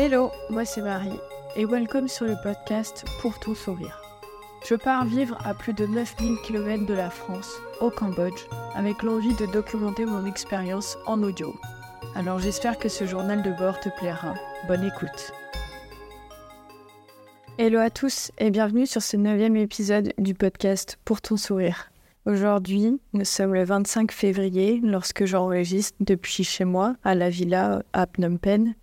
Hello, moi c'est Marie et welcome sur le podcast Pour ton sourire. Je pars vivre à plus de 9000 km de la France, au Cambodge, avec l'envie de documenter mon expérience en audio. Alors j'espère que ce journal de bord te plaira. Bonne écoute. Hello à tous et bienvenue sur ce neuvième épisode du podcast Pour ton sourire. Aujourd'hui, nous sommes le 25 février lorsque j'enregistre depuis chez moi à la villa à Phnom Penh.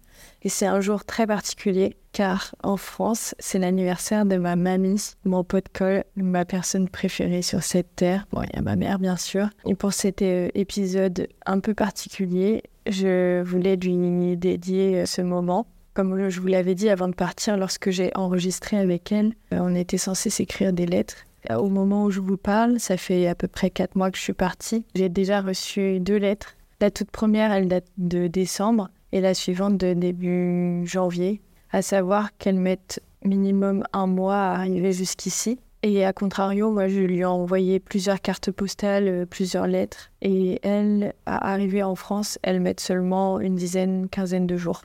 Et c'est un jour très particulier car en France, c'est l'anniversaire de ma mamie, mon pote colle, ma personne préférée sur cette terre. Bon, il y a ma mère bien sûr. Et pour cet euh, épisode un peu particulier, je voulais lui dédier euh, ce moment. Comme je vous l'avais dit avant de partir, lorsque j'ai enregistré avec elle, euh, on était censé s'écrire des lettres. Au moment où je vous parle, ça fait à peu près quatre mois que je suis partie. J'ai déjà reçu deux lettres. La toute première, elle date de décembre et la suivante de début janvier, à savoir qu'elle mettent minimum un mois à arriver jusqu'ici. Et à contrario, moi, je lui ai envoyé plusieurs cartes postales, euh, plusieurs lettres. Et elle, à arriver en France, elle met seulement une dizaine, quinzaine de jours.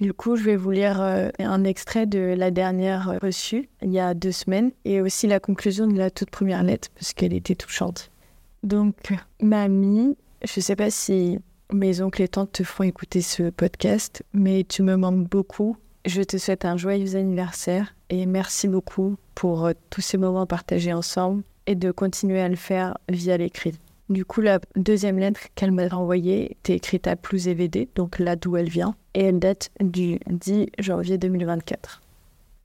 Du coup, je vais vous lire euh, un extrait de la dernière reçue, il y a deux semaines, et aussi la conclusion de la toute première lettre, parce qu'elle était touchante. Donc, mamie, je ne sais pas si mes oncles et tantes te font écouter ce podcast, mais tu me manques beaucoup. Je te souhaite un joyeux anniversaire et merci beaucoup pour euh, tous ces moments partagés ensemble et de continuer à le faire via l'écrit. Du coup, la deuxième lettre qu'elle m'a envoyée était écrite à Plus EVD, donc là d'où elle vient, et elle date du 10 janvier 2024.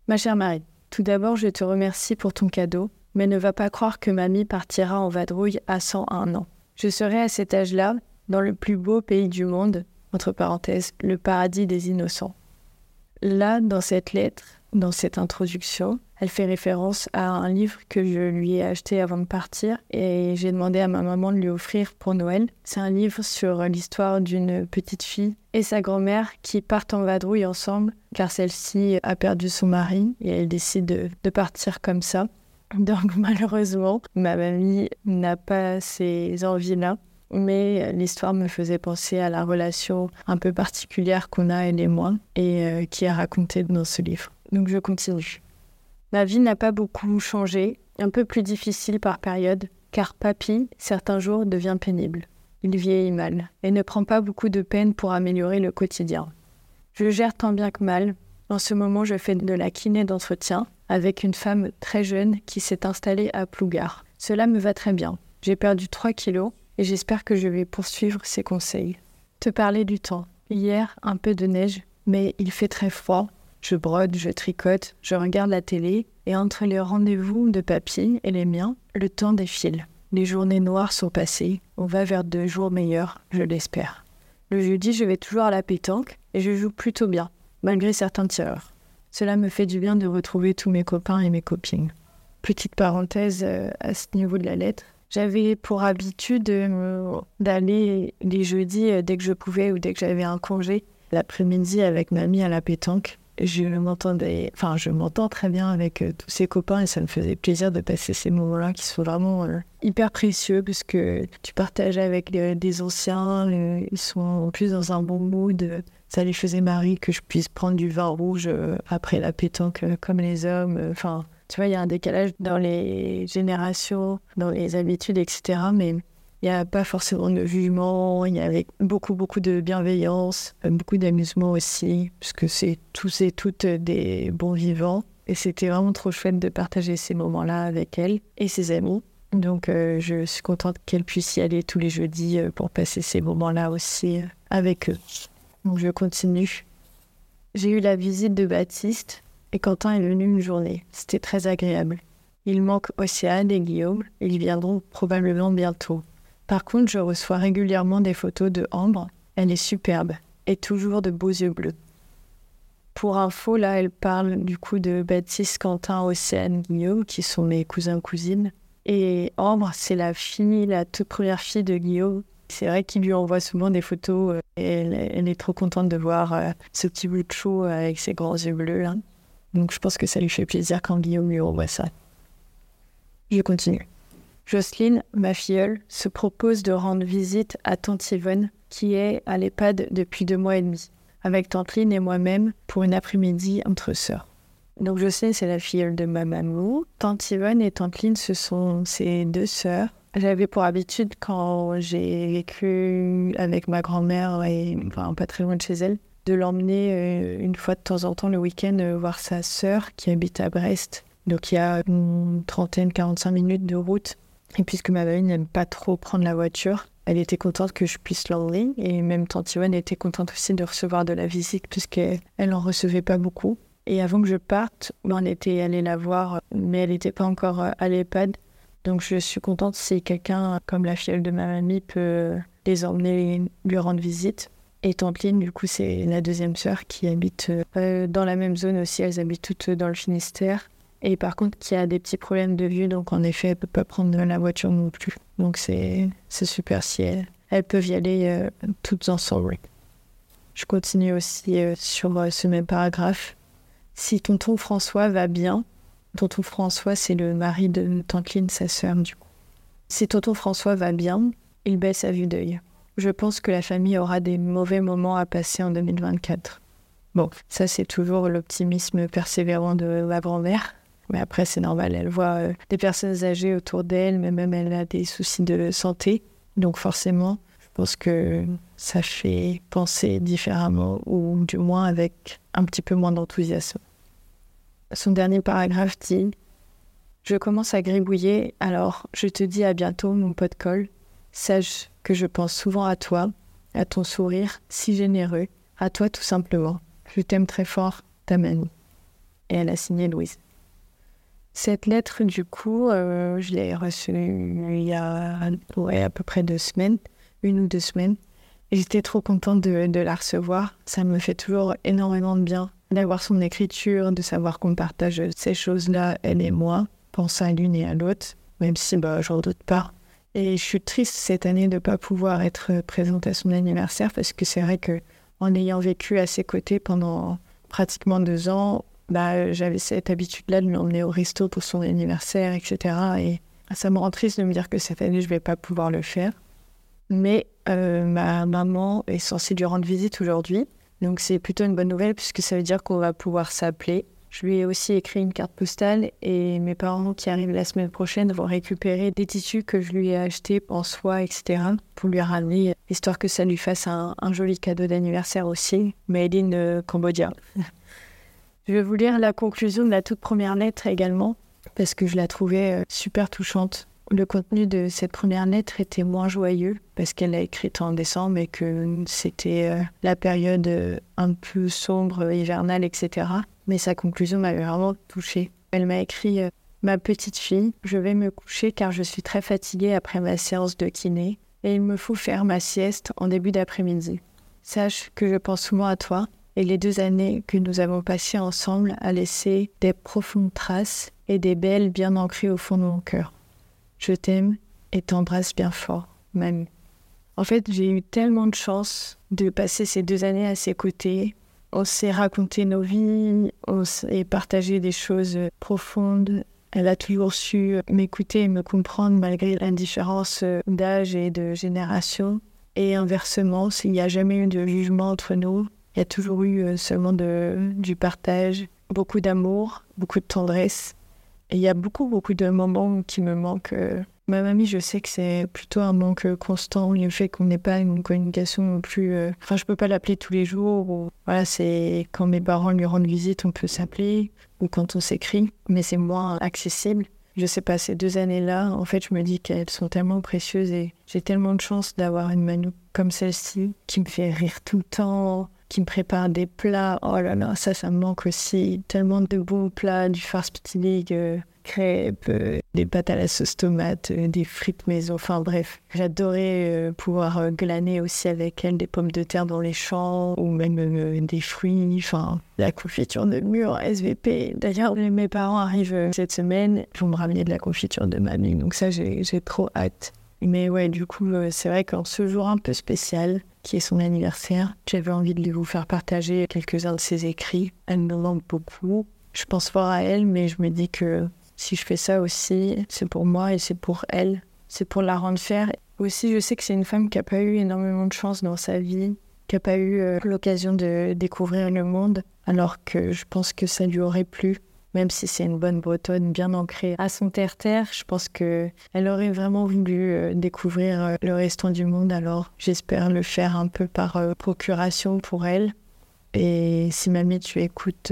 Ma chère Marie, tout d'abord, je te remercie pour ton cadeau, mais ne va pas croire que mamie partira en vadrouille à 101 ans. Je serai à cet âge-là dans le plus beau pays du monde, entre parenthèses, le paradis des innocents. Là, dans cette lettre, dans cette introduction, elle fait référence à un livre que je lui ai acheté avant de partir et j'ai demandé à ma maman de lui offrir pour Noël. C'est un livre sur l'histoire d'une petite fille et sa grand-mère qui partent en vadrouille ensemble car celle-ci a perdu son mari et elle décide de, partir comme ça. Donc malheureusement, ma mamie n'a pas ces envies-là mais l'histoire me faisait penser à la relation un peu particulière qu'on a elle et moi et euh, qui est racontée dans ce livre. Donc je continue. Ma vie n'a pas beaucoup changé, un peu plus difficile par période, car papy, certains jours, devient pénible. Il vieillit mal et ne prend pas beaucoup de peine pour améliorer le quotidien. Je gère tant bien que mal. En ce moment, je fais de la kiné d'entretien avec une femme très jeune qui s'est installée à Plougar. Cela me va très bien. J'ai perdu 3 kilos et j'espère que je vais poursuivre ces conseils. Te parler du temps. Hier, un peu de neige, mais il fait très froid. Je brode, je tricote, je regarde la télé, et entre les rendez-vous de papy et les miens, le temps défile. Les journées noires sont passées, on va vers deux jours meilleurs, je l'espère. Le jeudi, je vais toujours à la pétanque, et je joue plutôt bien, malgré certains tireurs. Cela me fait du bien de retrouver tous mes copains et mes copines. Petite parenthèse euh, à ce niveau de la lettre, j'avais pour habitude euh, d'aller les jeudis euh, dès que je pouvais ou dès que j'avais un congé l'après-midi avec mamie à la pétanque. Je m'entendais, m'entends très bien avec euh, tous ses copains et ça me faisait plaisir de passer ces moments-là qui sont vraiment hyper précieux parce que tu partages avec des anciens, ils sont en plus dans un bon mood. Ça les faisait marrer que je puisse prendre du vin rouge après la pétanque comme les hommes. Tu vois, il y a un décalage dans les générations, dans les habitudes, etc. Mais il n'y a pas forcément de jugement, il y avait beaucoup, beaucoup de bienveillance, euh, beaucoup d'amusement aussi, puisque c'est tous et toutes des bons vivants. Et c'était vraiment trop chouette de partager ces moments-là avec elle et ses amis. Donc euh, je suis contente qu'elle puisse y aller tous les jeudis euh, pour passer ces moments-là aussi avec eux. Donc je continue. J'ai eu la visite de Baptiste et Quentin est venu une journée. C'était très agréable. Il manque Océane et Guillaume. Ils viendront probablement bientôt. Par contre, je reçois régulièrement des photos de Ambre. Elle est superbe et toujours de beaux yeux bleus. Pour info, là, elle parle du coup de Baptiste, Quentin, Océane, Guillaume, qui sont mes cousins-cousines. Et Ambre, c'est la fille, la toute première fille de Guillaume. C'est vrai qu'il lui envoie souvent des photos et elle, est trop contente de voir euh, ce petit bout de chou avec ses grands yeux bleus. Là. Donc je pense que ça lui fait plaisir quand Guillaume lui envoie ça. Je continue. Jocelyne, ma filleule, se propose de rendre visite à tante Yvonne, qui est à l'EHPAD depuis deux mois et demi. avec Tanteline et moi-même pour une après-midi entre sœurs. Donc sais, c'est la fille de ma maman. Tante Yvonne et Tante Lynn, ce sont ses deux sœurs. J'avais pour habitude, quand j'ai vécu avec ma grand-mère, et enfin pas très loin de chez elle, de l'emmener euh, une fois de temps en temps le week-end euh, voir sa sœur qui habite à Brest. Donc il y a une trentaine, 45 minutes de route. Et puisque ma mamie n'aime pas trop prendre la voiture, elle était contente que je puisse l'emmener. Et même tante Yvonne était contente aussi de recevoir de la visite puisqu'elle n'en recevait pas beaucoup. Et avant que je parte, on était allé la voir, mais elle n'était pas encore euh, à l'EHPAD. Donc je suis contente si quelqu'un, comme la fille de ma mamie, peut les emmener lui rendre visite. Et Lynn, du coup, c'est la deuxième sœur qui habite euh, dans la même zone aussi. Elles habitent toutes dans le Finistère. Et par contre, qui a des petits problèmes de vue, donc en effet, elle peut pas prendre la voiture non plus. Donc c'est super si elles, peuvent y aller euh, toutes ensemble. Je continue aussi euh, sur ce même paragraphe. Si tonton François va bien, tonton François, c'est le mari de Tante Lynn, sa sœur, du coup. Si tonton François va bien, il baisse à vue d'œil. Je pense que la famille aura des mauvais moments à passer en 2024. Bon, ça c'est toujours l'optimisme persévérant de la grand-mère. Mais après, c'est normal, elle voit euh, des personnes âgées autour d'elle, mais même elle a des soucis de santé. Donc forcément, je pense que ça fait penser différemment, ou du moins avec un petit peu moins d'enthousiasme. Son dernier paragraphe dit Je commence à gribouiller, alors je te dis à bientôt, mon pote Cole. Sache que je pense souvent à toi, à ton sourire si généreux, à toi tout simplement. Je t'aime très fort, ta mamie. Et elle a signé Louise. Cette lettre, du coup, euh, je l'ai reçue il y a à peu près deux semaines, une ou deux semaines. J'étais trop contente de, de, la recevoir. Ça me fait toujours énormément de bien d'avoir son écriture, de savoir qu'on partage ces choses-là, elle et moi, pensant à l'une et à l'autre, même si bah, j'en doute pas. Et je suis triste cette année de ne pas pouvoir être présente à son anniversaire parce que c'est vrai que en ayant vécu à ses côtés pendant pratiquement deux ans, bah, j'avais cette habitude-là de l'emmener au resto pour son anniversaire, etc. Et ça me rend triste de me dire que cette année, je ne vais pas pouvoir le faire. Mais euh, ma maman est censée lui rendre visite aujourd'hui. Donc c'est plutôt une bonne nouvelle puisque ça veut dire qu'on va pouvoir s'appeler je lui ai aussi écrit une carte postale et mes parents qui arrivent la semaine prochaine vont récupérer des tissus que je lui ai achetés en soie, etc. pour lui ramener, histoire que ça lui fasse un, joli cadeau d'anniversaire aussi, made in euh, Cambodia. je vais vous lire la conclusion de la toute première lettre également, parce que je la trouvais euh, super touchante. Le contenu de cette première lettre était moins joyeux parce qu'elle l'a écrite en décembre et que c'était euh, la période un peu sombre, hivernale, etc mais sa conclusion m'avait vraiment touchée. Elle m'a écrit euh, Ma petite fille, je vais me coucher car je suis très fatiguée après ma séance de kiné et il me faut faire ma sieste en début d'après-midi. Sache que je pense souvent à toi et les deux années que nous avons passées ensemble a laissé des profondes traces et des belles bien ancrées au fond de mon cœur. Je t'aime et t'embrasse bien fort, mamie. En fait, j'ai eu tellement de chance de passer ces deux années à ses côtés, on s'est raconté nos vies, on s'est partagé des choses profondes. Elle a toujours su m'écouter et me comprendre malgré l'indifférence d'âge et de génération. Et inversement, s'il n'y a jamais eu de jugement entre nous, il y a toujours eu euh, seulement du partage, beaucoup d'amour, beaucoup de tendresse. Il y a beaucoup, beaucoup de moments qui me manquent euh, Ma mamie, je sais que c'est plutôt un manque constant, le fait qu'on n'ait pas une communication non plus. Euh, enfin, je peux pas l'appeler tous les jours. Voilà, c'est quand mes parents lui rendent visite, on peut s'appeler, ou quand on s'écrit, mais c'est moins accessible. Je sais pas, ces deux années-là, en fait, je me dis qu'elles sont tellement précieuses et j'ai tellement de chance d'avoir une Manu comme celle-ci qui me fait rire tout le temps, qui me prépare des plats. Oh là là, ça, ça me manque aussi. Tellement de beaux plats, du farce petit euh, crêpes, euh, des pâtes à la sauce tomate, euh, des frites maison. Enfin bref, j'adorais euh, pouvoir glaner aussi avec elle des pommes de terre dans les champs ou même des fruits. Enfin, la confiture de mûre SVP. D'ailleurs, mes parents arrivent cette semaine pour me ramener de la confiture de mamie. Donc ça, j'ai trop hâte. Mais ouais, du coup, c'est vrai qu'en ce jour un peu spécial, qui est son anniversaire, j'avais envie de vous faire partager quelques-uns de ses écrits. Elle me manque beaucoup. Je pense fort à elle, mais je me dis que si je fais ça aussi, c'est pour moi et c'est pour elle. C'est pour la rendre fière. Aussi, je sais que c'est une femme qui n'a pas eu énormément de chance dans sa vie. qui n'a pas eu euh, l'occasion de découvrir le monde, alors que je pense que ça lui aurait plu. Même si c'est une bonne bretonne bien ancrée à son terre-terre, je pense qu'elle aurait vraiment voulu euh, découvrir euh, le restant du monde. Alors j'espère le faire un peu par procuration pour elle. Et si mamie, tu écoutes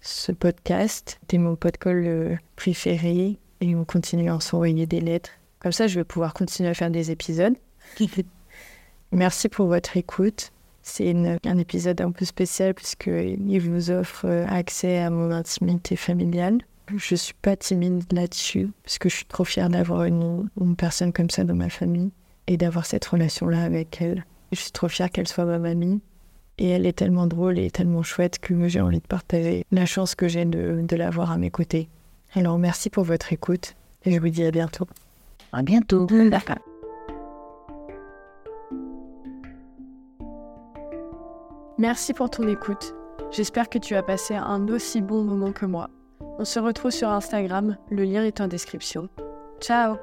ce podcast, t'es mon podcast préféré et on continue à s'envoyer des lettres. Comme ça, je vais pouvoir continuer à faire des épisodes. Merci pour votre écoute. C'est un épisode un peu spécial puisqu'il vous offre euh, accès à mon intimité familiale. Je suis pas timide là-dessus parce que je suis trop fière d'avoir une, une, personne comme ça dans ma famille et d'avoir cette relation-là avec elle. Je suis trop fière qu'elle soit ma mamie. Et elle est tellement drôle et tellement chouette que j'ai envie de partager la chance que j'ai de, de l'avoir à mes côtés. Alors merci pour votre écoute et je vous dis à bientôt. À bientôt. Merci pour ton écoute. J'espère que tu as passé un aussi bon moment que moi. On se retrouve sur Instagram, le lien est en description. Ciao